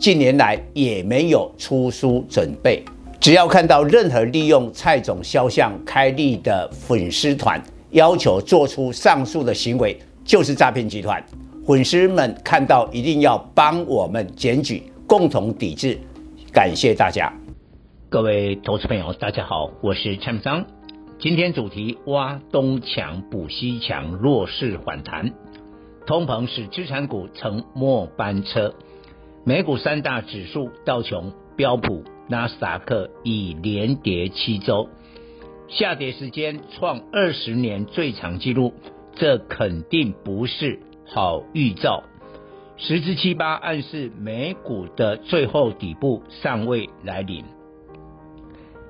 近年来也没有出书准备。只要看到任何利用蔡总肖像开立的粉丝团，要求做出上述的行为，就是诈骗集团。粉丝们看到一定要帮我们检举，共同抵制。感谢大家。各位投资朋友，大家好，我是蔡明彰。今天主题：挖东墙补西墙，弱势反弹。通膨使资产股乘末班车。美股三大指数道琼、标普、纳斯达克已连跌七周，下跌时间创二十年最长纪录，这肯定不是好预兆。十之七八暗示美股的最后底部尚未来临。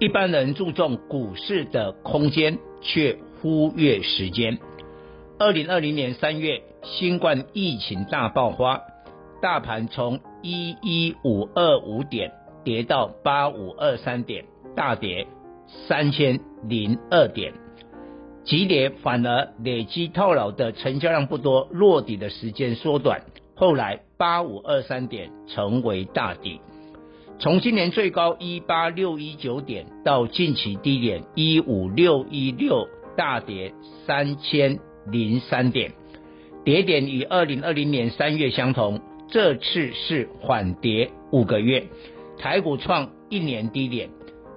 一般人注重股市的空间，却忽略时间。二零二零年三月，新冠疫情大爆发，大盘从一一五二五点跌到八五二三点，大跌三千零二点，急跌反而累积套牢的成交量不多，落底的时间缩短。后来八五二三点成为大底。从今年最高一八六一九点到近期低点一五六一六，大跌三千零三点，跌点与二零二零年三月相同，这次是缓跌五个月，台股创一年低点，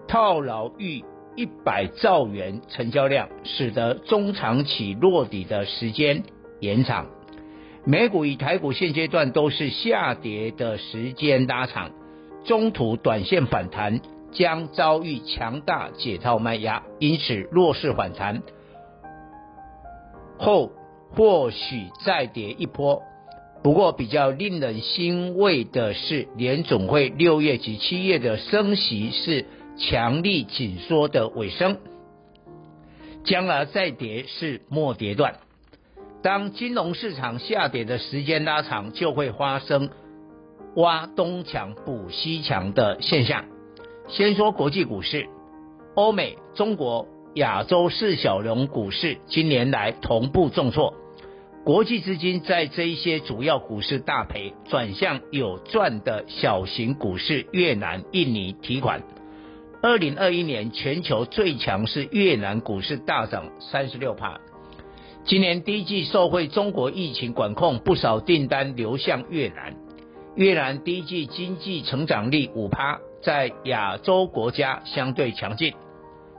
套牢逾一百兆元成交量，使得中长期落底的时间延长，美股与台股现阶段都是下跌的时间拉长。中途短线反弹将遭遇强大解套卖压，因此弱势反弹后或许再跌一波。不过比较令人欣慰的是，联总会六月及七月的升息是强力紧缩的尾声，将来再跌是末跌段。当金融市场下跌的时间拉长，就会发生。挖东墙补西墙的现象。先说国际股市，欧美、中国、亚洲四小龙股市今年来同步重挫，国际资金在这一些主要股市大赔，转向有赚的小型股市越南、印尼提款。二零二一年全球最强是越南股市大涨三十六趴。今年第一季受惠中国疫情管控，不少订单流向越南。越南第一季经济成长率五趴，在亚洲国家相对强劲。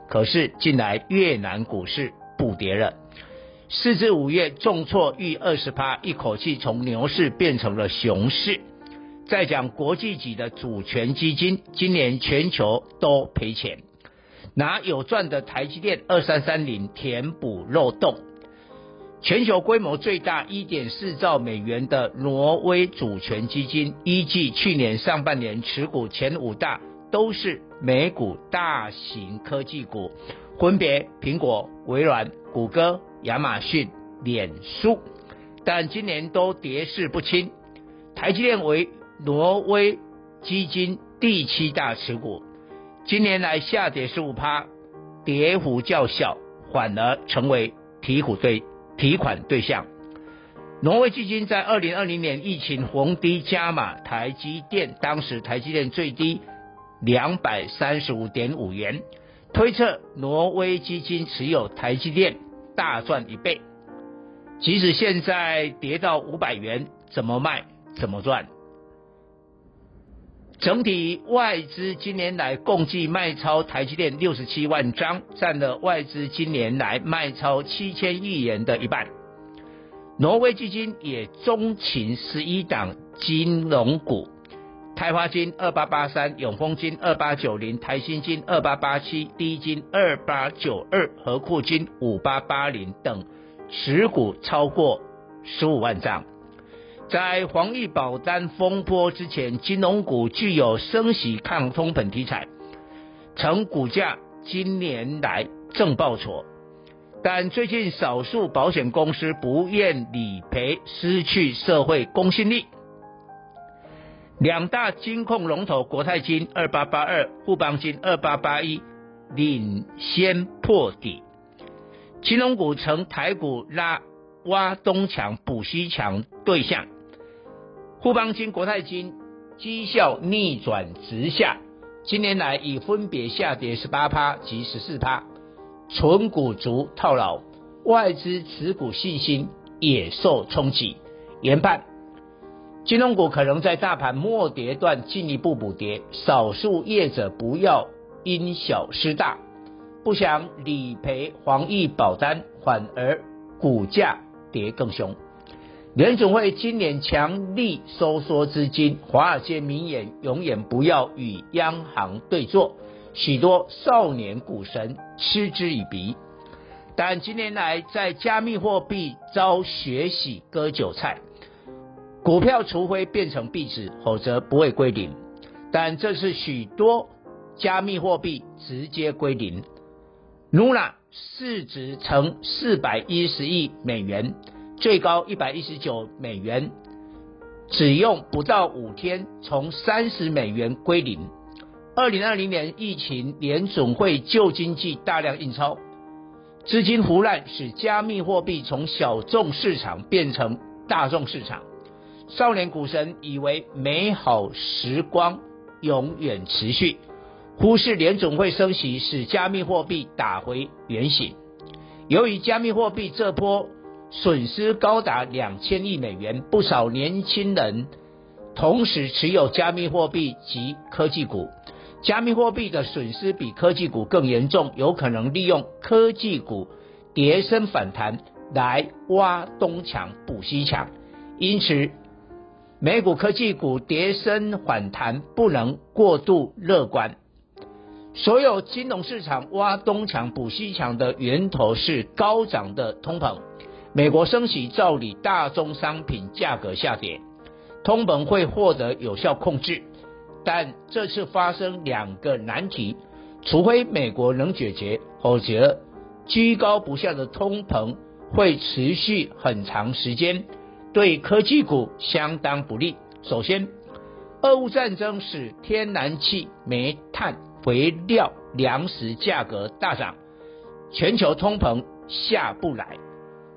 可是近来越南股市补跌了，四至五月重挫逾二十趴，一口气从牛市变成了熊市。再讲国际级的主权基金，今年全球都赔钱，拿有赚的台积电二三三零填补漏洞。全球规模最大一点四兆美元的挪威主权基金，依据去年上半年持股前五大都是美股大型科技股，分别苹果、微软、谷歌、亚马逊、脸书，但今年都跌势不轻。台积电为挪威基金第七大持股，今年来下跌十五趴，跌幅较小，反而成为提股对。提款对象，挪威基金在二零二零年疫情逢低加码台积电，当时台积电最低两百三十五点五元，推测挪威基金持有台积电大赚一倍。即使现在跌到五百元，怎么卖怎么赚。整体外资今年来共计卖超台积电六十七万张，占了外资今年来卖超七千亿元的一半。挪威基金也钟情十一档金融股，台华金二八八三、永丰金二八九零、台新金二八八七、低金二八九二、和库金五八八零等，持股超过十五万张。在防疫保单风波之前，金融股具有升息抗通膨题材，成股价今年来正报酬。但最近少数保险公司不愿理赔，失去社会公信力。两大金控龙头国泰金二八八二、富邦金二八八一领先破底，金融股成台股拉挖东墙补西墙对象。富邦金、国泰金绩效逆转直下，今年来已分别下跌十八趴及十四趴。纯股族套牢，外资持股信心也受冲击。研判，金融股可能在大盘末跌段进一步补跌，少数业者不要因小失大，不想理赔防疫保单，反而股价跌更凶。联准会今年强力收缩资金，华尔街名言永远不要与央行对坐。许多少年股神嗤之以鼻，但近年来在加密货币遭学习割韭菜，股票除非变成币纸，否则不会归零。但这次许多加密货币直接归零，Luna 市值呈四百一十亿美元，最高一百一十九美元，只用不到五天，从三十美元归零。二零二零年疫情，联总会旧经济大量印钞，资金胡乱使加密货币从小众市场变成大众市场。少年股神以为美好时光永远持续，忽视联总会升息使加密货币打回原形。由于加密货币这波损失高达两千亿美元，不少年轻人同时持有加密货币及科技股。加密货币的损失比科技股更严重，有可能利用科技股跌升反弹来挖东墙补西墙，因此美股科技股跌升反弹不能过度乐观。所有金融市场挖东墙补西墙的源头是高涨的通膨，美国升息照理大宗商品价格下跌，通膨会获得有效控制。但这次发生两个难题，除非美国能解决，否则居高不下的通膨会持续很长时间，对科技股相当不利。首先，俄乌战争使天然气、煤炭、肥料、粮食价格大涨，全球通膨下不来。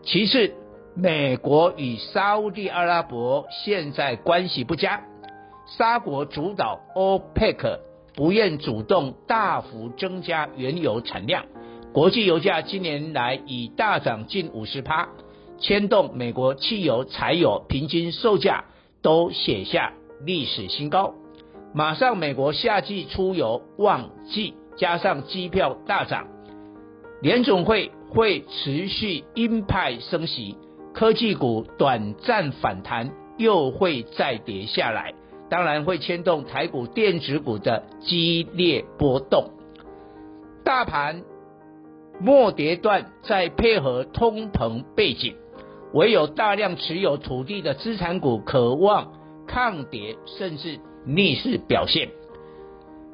其次，美国与沙乌地阿拉伯现在关系不佳。沙国主导 OPEC 不愿主动大幅增加原油产量，国际油价近年来已大涨近五十趴，牵动美国汽油、柴油平均售价都写下历史新高。马上美国夏季出游旺季，加上机票大涨，联总会会持续鹰派升息，科技股短暂反弹又会再跌下来。当然会牵动台股电子股的激烈波动，大盘末跌段再配合通膨背景，唯有大量持有土地的资产股可望抗跌甚至逆势表现。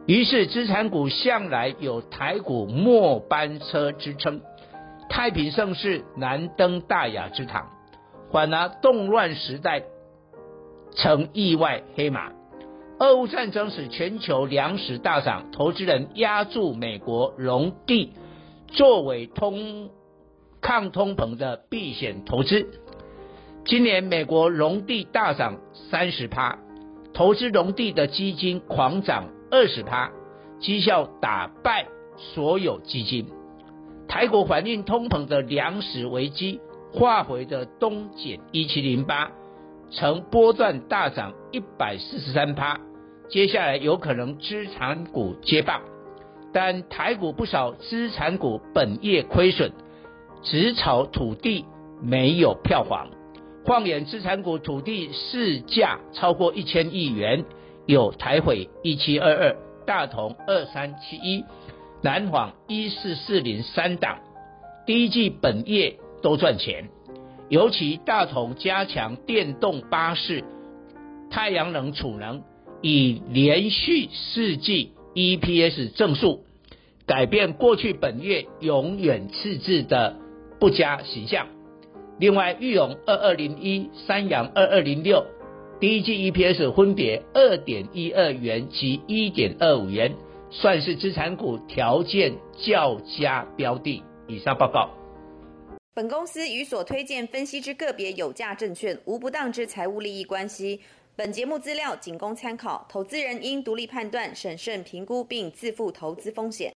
于是资产股向来有台股末班车之称，太平盛世难登大雅之堂，反而动乱时代。成意外黑马，俄乌战争使全球粮食大涨，投资人押注美国农地作为通抗通膨的避险投资。今年美国农地大涨三十趴，投资农地的基金狂涨二十趴，绩效打败所有基金。台股反映通膨的粮食危机，化回的东减一七零八。呈波段大涨一百四十三趴，接下来有可能资产股接棒，但台股不少资产股本业亏损，只炒土地没有票房。放眼资产股，土地市价超过一千亿元，有台毁一七二二、大同二三七一、南纺一四四零三档，第一季本业都赚钱。尤其大同加强电动巴士、太阳能储能，以连续四季 EPS 正数，改变过去本业永远赤字的不佳形象。另外，裕隆二二零一、三阳二二零六，第一季 EPS 分别二点一二元及一点二五元，算是资产股条件较佳标的。以上报告。本公司与所推荐分析之个别有价证券无不当之财务利益关系。本节目资料仅供参考，投资人应独立判断、审慎评估并自负投资风险。